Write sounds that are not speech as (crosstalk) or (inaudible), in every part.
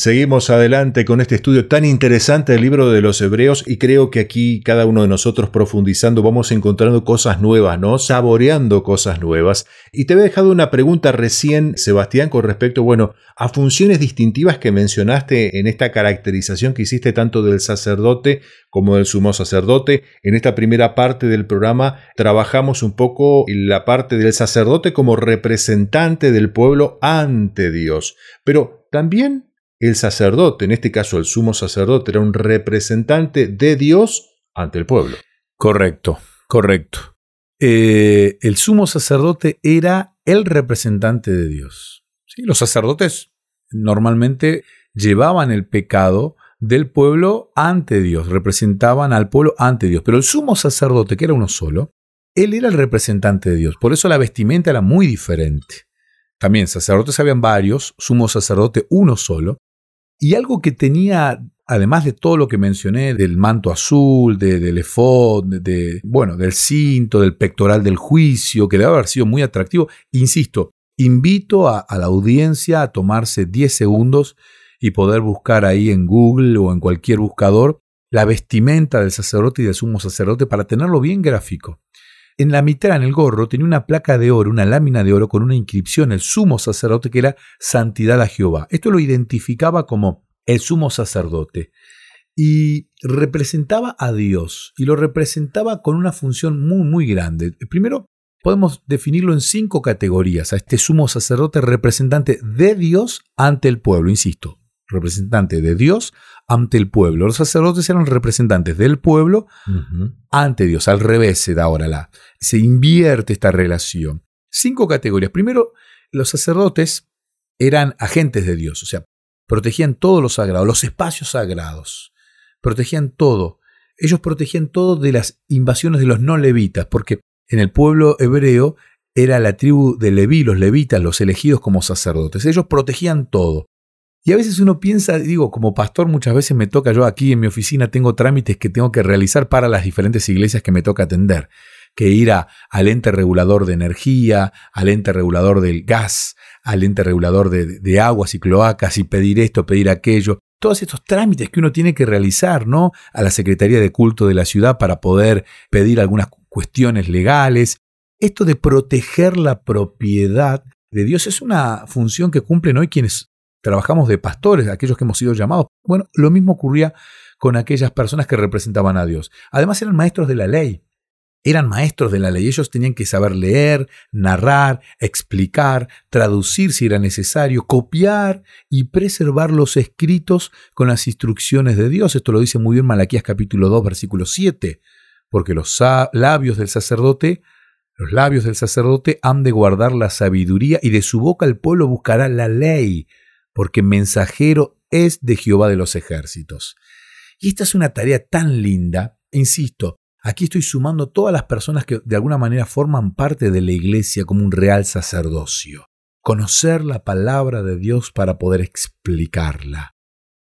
Seguimos adelante con este estudio tan interesante del libro de los Hebreos y creo que aquí cada uno de nosotros profundizando vamos encontrando cosas nuevas, ¿no? Saboreando cosas nuevas. Y te había dejado una pregunta recién, Sebastián, con respecto, bueno, a funciones distintivas que mencionaste en esta caracterización que hiciste tanto del sacerdote como del sumo sacerdote. En esta primera parte del programa trabajamos un poco la parte del sacerdote como representante del pueblo ante Dios. Pero también el sacerdote, en este caso el sumo sacerdote, era un representante de Dios ante el pueblo. Correcto, correcto. Eh, el sumo sacerdote era el representante de Dios. ¿Sí? Los sacerdotes normalmente llevaban el pecado del pueblo ante Dios, representaban al pueblo ante Dios, pero el sumo sacerdote, que era uno solo, él era el representante de Dios, por eso la vestimenta era muy diferente. También sacerdotes habían varios, sumo sacerdote uno solo, y algo que tenía, además de todo lo que mencioné, del manto azul, del efod, de, bueno, del cinto, del pectoral del juicio, que debe haber sido muy atractivo, insisto, invito a, a la audiencia a tomarse 10 segundos y poder buscar ahí en Google o en cualquier buscador la vestimenta del sacerdote y del sumo sacerdote para tenerlo bien gráfico. En la mitad, en el gorro, tenía una placa de oro, una lámina de oro con una inscripción, el sumo sacerdote, que era santidad a Jehová. Esto lo identificaba como el sumo sacerdote. Y representaba a Dios, y lo representaba con una función muy, muy grande. Primero, podemos definirlo en cinco categorías. A este sumo sacerdote representante de Dios ante el pueblo, insisto, representante de Dios ante el pueblo. Los sacerdotes eran representantes del pueblo ante Dios. Al revés se da ahora la. Se invierte esta relación. Cinco categorías. Primero, los sacerdotes eran agentes de Dios, o sea, protegían todo lo sagrado, los espacios sagrados. Protegían todo. Ellos protegían todo de las invasiones de los no levitas, porque en el pueblo hebreo era la tribu de Leví, los levitas, los elegidos como sacerdotes. Ellos protegían todo. Y a veces uno piensa, digo, como pastor muchas veces me toca, yo aquí en mi oficina tengo trámites que tengo que realizar para las diferentes iglesias que me toca atender, que ir al ente regulador de energía, al ente regulador del gas, al ente regulador de, de aguas y cloacas y pedir esto, pedir aquello, todos estos trámites que uno tiene que realizar, ¿no? A la Secretaría de Culto de la ciudad para poder pedir algunas cuestiones legales. Esto de proteger la propiedad de Dios es una función que cumplen hoy quienes trabajamos de pastores, aquellos que hemos sido llamados. Bueno, lo mismo ocurría con aquellas personas que representaban a Dios. Además eran maestros de la ley. Eran maestros de la ley. Ellos tenían que saber leer, narrar, explicar, traducir si era necesario, copiar y preservar los escritos con las instrucciones de Dios. Esto lo dice muy bien Malaquías capítulo 2, versículo 7. Porque los labios del sacerdote, los labios del sacerdote han de guardar la sabiduría y de su boca el pueblo buscará la ley porque mensajero es de Jehová de los ejércitos. Y esta es una tarea tan linda, insisto, aquí estoy sumando todas las personas que de alguna manera forman parte de la iglesia como un real sacerdocio. Conocer la palabra de Dios para poder explicarla.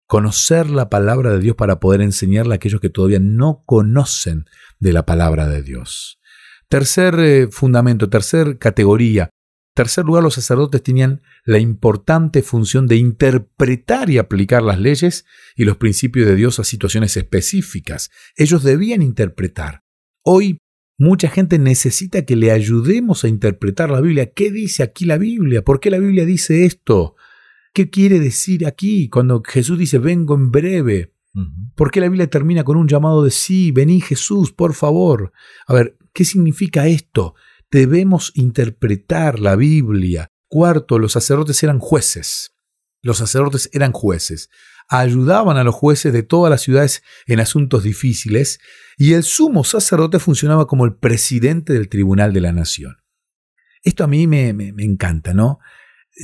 Conocer la palabra de Dios para poder enseñarla a aquellos que todavía no conocen de la palabra de Dios. Tercer eh, fundamento, tercer categoría, tercer lugar, los sacerdotes tenían la importante función de interpretar y aplicar las leyes y los principios de Dios a situaciones específicas. Ellos debían interpretar. Hoy mucha gente necesita que le ayudemos a interpretar la Biblia. ¿Qué dice aquí la Biblia? ¿Por qué la Biblia dice esto? ¿Qué quiere decir aquí cuando Jesús dice vengo en breve? ¿Por qué la Biblia termina con un llamado de sí, vení Jesús, por favor? A ver, ¿qué significa esto? Debemos interpretar la Biblia. Cuarto, los sacerdotes eran jueces. Los sacerdotes eran jueces. Ayudaban a los jueces de todas las ciudades en asuntos difíciles y el sumo sacerdote funcionaba como el presidente del tribunal de la nación. Esto a mí me, encanta, ¿no?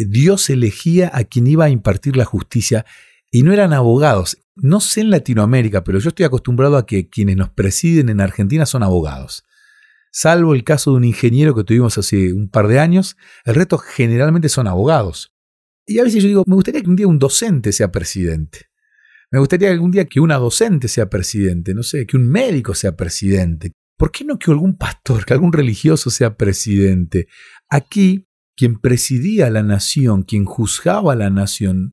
Dios elegía a quien iba a impartir la justicia y no eran abogados. No sé en Latinoamérica, pero yo estoy acostumbrado a que quienes nos presiden en Argentina son abogados. Salvo el caso de un ingeniero que tuvimos hace un par de años, el resto generalmente son abogados. Y a veces yo digo, me gustaría que un día un docente sea presidente. Me gustaría algún día que una docente sea presidente, no sé, que un médico sea presidente. ¿Por qué no que algún pastor, que algún religioso sea presidente? Aquí, quien presidía la nación, quien juzgaba a la nación,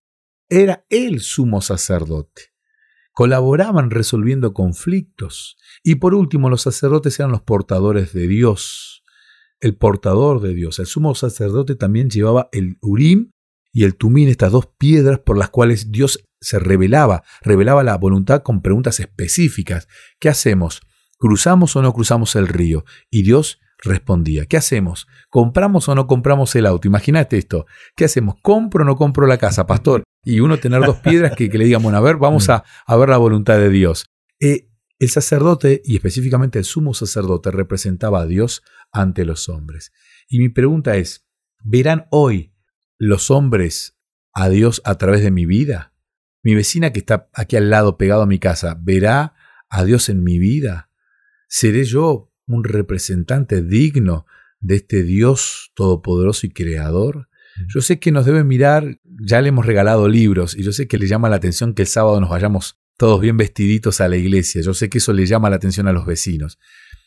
era el sumo sacerdote. Colaboraban resolviendo conflictos. Y por último, los sacerdotes eran los portadores de Dios, el portador de Dios. El sumo sacerdote también llevaba el Urim y el Tumín, estas dos piedras por las cuales Dios se revelaba, revelaba la voluntad con preguntas específicas. ¿Qué hacemos? ¿Cruzamos o no cruzamos el río? Y Dios respondía, ¿qué hacemos? ¿Compramos o no compramos el auto? Imagínate esto, ¿qué hacemos? ¿Compro o no compro la casa, pastor? Y uno tener dos piedras que, le digan, bueno, a ver, vamos mm. a, ver la voluntad de Dios. Eh, el sacerdote, y específicamente el sumo sacerdote, representaba a Dios ante los hombres. Y mi pregunta es, ¿verán hoy los hombres a Dios a través de mi vida? Mi vecina que está aquí al lado pegado a mi casa, ¿verá a Dios en mi vida? ¿Seré yo un representante digno de este Dios todopoderoso y creador? Yo sé que nos debe mirar, ya le hemos regalado libros y yo sé que le llama la atención que el sábado nos vayamos todos bien vestiditos a la iglesia. Yo sé que eso le llama la atención a los vecinos.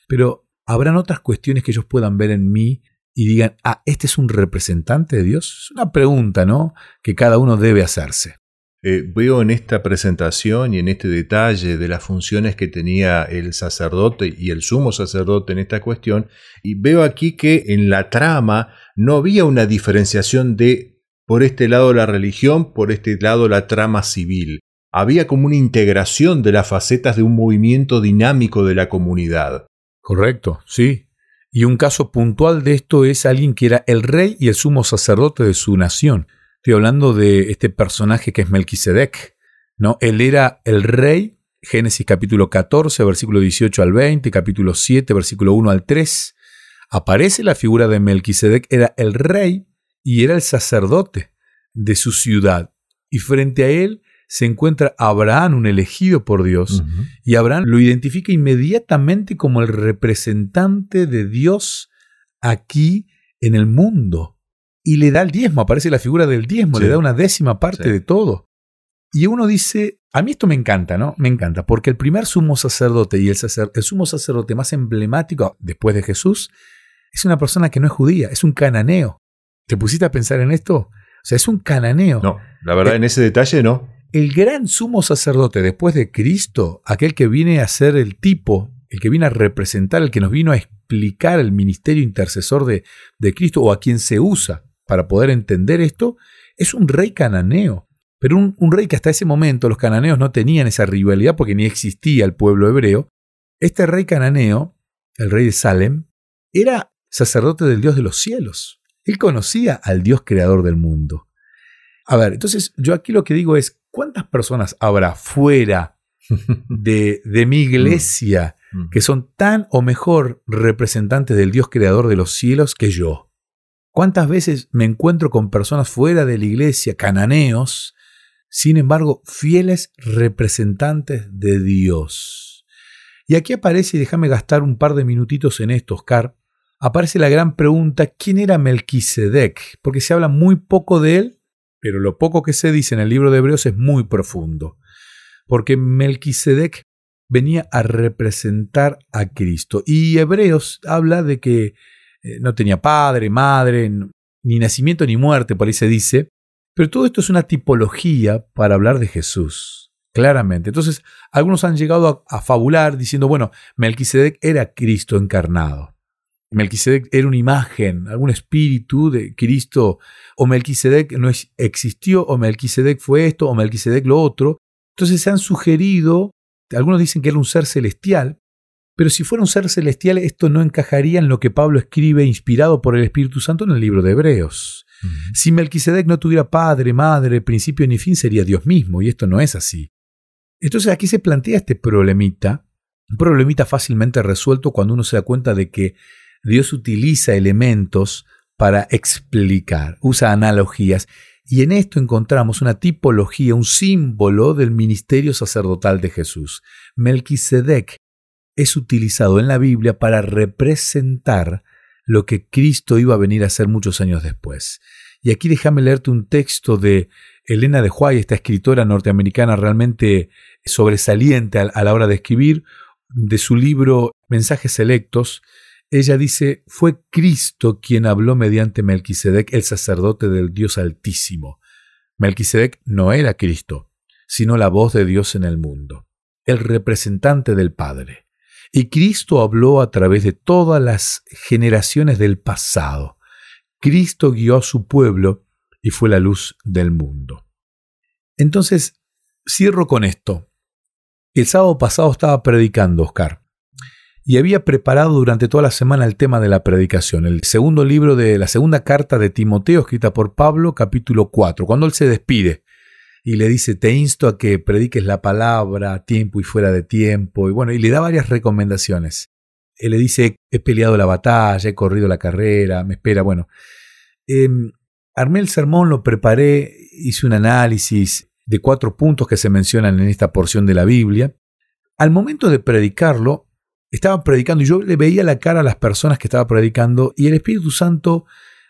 Pero habrán otras cuestiones que ellos puedan ver en mí y digan, ah, este es un representante de Dios. Es una pregunta, ¿no? Que cada uno debe hacerse. Eh, veo en esta presentación y en este detalle de las funciones que tenía el sacerdote y el sumo sacerdote en esta cuestión, y veo aquí que en la trama no había una diferenciación de por este lado la religión, por este lado la trama civil. Había como una integración de las facetas de un movimiento dinámico de la comunidad. Correcto, sí. Y un caso puntual de esto es alguien que era el rey y el sumo sacerdote de su nación. Estoy hablando de este personaje que es Melquisedec. ¿no? Él era el rey, Génesis capítulo 14, versículo 18 al 20, capítulo 7, versículo 1 al 3. Aparece la figura de Melquisedec, era el rey y era el sacerdote de su ciudad. Y frente a él se encuentra Abraham, un elegido por Dios, y Abraham lo identifica inmediatamente como el representante de Dios aquí en el mundo y le da el diezmo, aparece la figura del diezmo, le da una décima parte de todo. Y uno dice, a mí esto me encanta, ¿no? Me encanta, porque el primer sumo sacerdote y el, el sumo sacerdote más emblemático después de Jesús es una persona que no es judía, es un cananeo. ¿Te pusiste a pensar en esto? O sea, es un cananeo. No, la verdad, en ese detalle no. El gran sumo sacerdote después de Cristo, aquel que viene a ser el tipo, el que viene a representar, el que nos vino a explicar el ministerio intercesor de, de Cristo o a quien se usa para poder entender esto, es un rey cananeo. Pero un, rey que hasta ese momento los cananeos no tenían esa rivalidad porque ni existía el pueblo hebreo. Este rey cananeo, el rey de Salem, era sacerdote del Dios de los cielos. Él conocía al Dios creador del mundo. A ver, entonces yo aquí lo que digo es, ¿cuántas personas habrá fuera (laughs) de, de mi iglesia mm. Mm. que son tan o mejor representantes del Dios creador de los cielos que yo? ¿Cuántas veces me encuentro con personas fuera de la iglesia, cananeos, sin embargo, fieles representantes de Dios? Y aquí aparece, y déjame gastar un par de minutitos en esto, Oscar, aparece la gran pregunta, ¿quién era Melquisedec? Porque se habla muy poco de él, pero lo poco que se dice en el libro de Hebreos es muy profundo. Porque Melquisedec venía a representar a Cristo. Y Hebreos habla de que eh, no tenía padre, madre, ni nacimiento ni muerte, por ahí se dice. Pero todo esto es una tipología para hablar de Jesús, claramente. Entonces, algunos han llegado a, fabular diciendo, bueno, Melquisedec era Cristo encarnado. Melquisedec era una imagen, algún espíritu de Cristo, o Melquisedec no existió, o Melquisedec fue esto, o Melquisedec lo otro. Entonces se han sugerido, algunos dicen que era un ser celestial, pero si fuera un ser celestial, esto no encajaría en lo que Pablo escribe inspirado por el Espíritu Santo en el libro de Hebreos. Si Melquisedec no tuviera padre, madre, principio ni fin, sería Dios mismo, y esto no es así. Entonces aquí se plantea este problemita, un problemita fácilmente resuelto cuando uno se da cuenta de que Dios utiliza elementos para explicar, usa analogías, y en esto encontramos una tipología, un símbolo del ministerio sacerdotal de Jesús. Melquisedec es utilizado en la Biblia para representar lo que Cristo iba a venir a hacer muchos años después. Y aquí déjame leerte un texto de Elena de Huay, esta escritora norteamericana realmente sobresaliente a la hora de escribir, de su libro Mensajes Selectos. Ella dice, fue Cristo quien habló mediante Melquisedec, el sacerdote del Dios Altísimo. Melquisedec no era Cristo, sino la voz de Dios en el mundo, el representante del Padre. Y Cristo habló a través de todas las generaciones del pasado. Cristo guió a su pueblo y fue la luz del mundo. Entonces, cierro con esto. El sábado pasado estaba predicando, Oscar, y había preparado durante toda la semana el tema de la predicación, el segundo libro de la segunda carta de Timoteo, escrita por Pablo, capítulo 4, cuando él se despide y le dice, te insto a que prediques la palabra a tiempo y fuera de tiempo, y bueno, y le da varias recomendaciones. Él le dice, he peleado la batalla, he corrido la carrera, me espera, bueno. Em, armé el sermón, lo preparé, hice un análisis de cuatro puntos que se mencionan en esta porción de la Biblia. Al momento de predicarlo, estaba predicando y yo le veía la cara a las personas que estaba predicando y el Espíritu Santo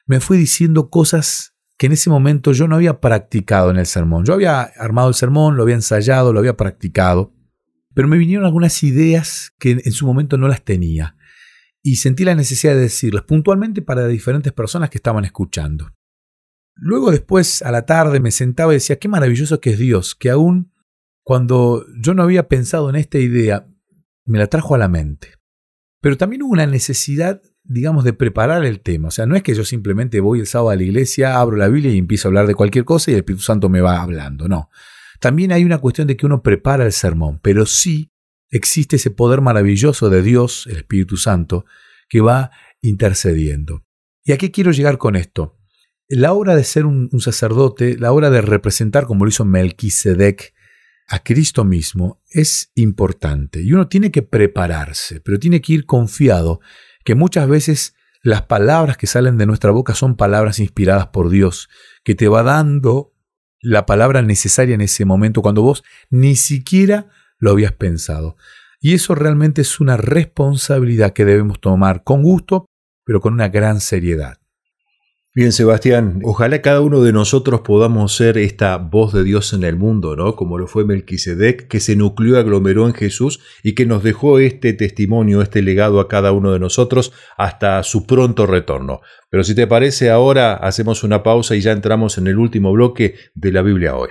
me fue diciendo cosas que en ese momento yo no había practicado en el sermón. Yo había armado el sermón, lo había ensayado, lo había practicado, pero me vinieron algunas ideas que en su momento no las tenía y sentí la necesidad de decirlas puntualmente para diferentes personas que estaban escuchando. Luego después, a la tarde, me sentaba y decía, qué maravilloso que es Dios, que aún cuando yo no había pensado en esta idea, me la trajo a la mente. Pero también hubo una necesidad, digamos, de preparar el tema. O sea, no es que yo simplemente voy el sábado a la iglesia, abro la Biblia y empiezo a hablar de cualquier cosa y el Espíritu Santo me va hablando. No. También hay una cuestión de que uno prepara el sermón, pero sí existe ese poder maravilloso de Dios, el Espíritu Santo, que va intercediendo. ¿Y a qué quiero llegar con esto? La obra de ser un, sacerdote, la obra de representar, como lo hizo Melquisedec, a Cristo mismo es importante y uno tiene que prepararse, pero tiene que ir confiado que muchas veces las palabras que salen de nuestra boca son palabras inspiradas por Dios, que te va dando la palabra necesaria en ese momento cuando vos ni siquiera lo habías pensado. Y eso realmente es una responsabilidad que debemos tomar con gusto, pero con una gran seriedad. Bien, Sebastián, ojalá cada uno de nosotros podamos ser esta voz de Dios en el mundo, ¿no? Como lo fue Melquisedec, que se nucleó, aglomeró en Jesús y que nos dejó este testimonio, este legado a cada uno de nosotros hasta su pronto retorno. Pero si te parece, ahora hacemos una pausa y ya entramos en el último bloque de la Biblia hoy.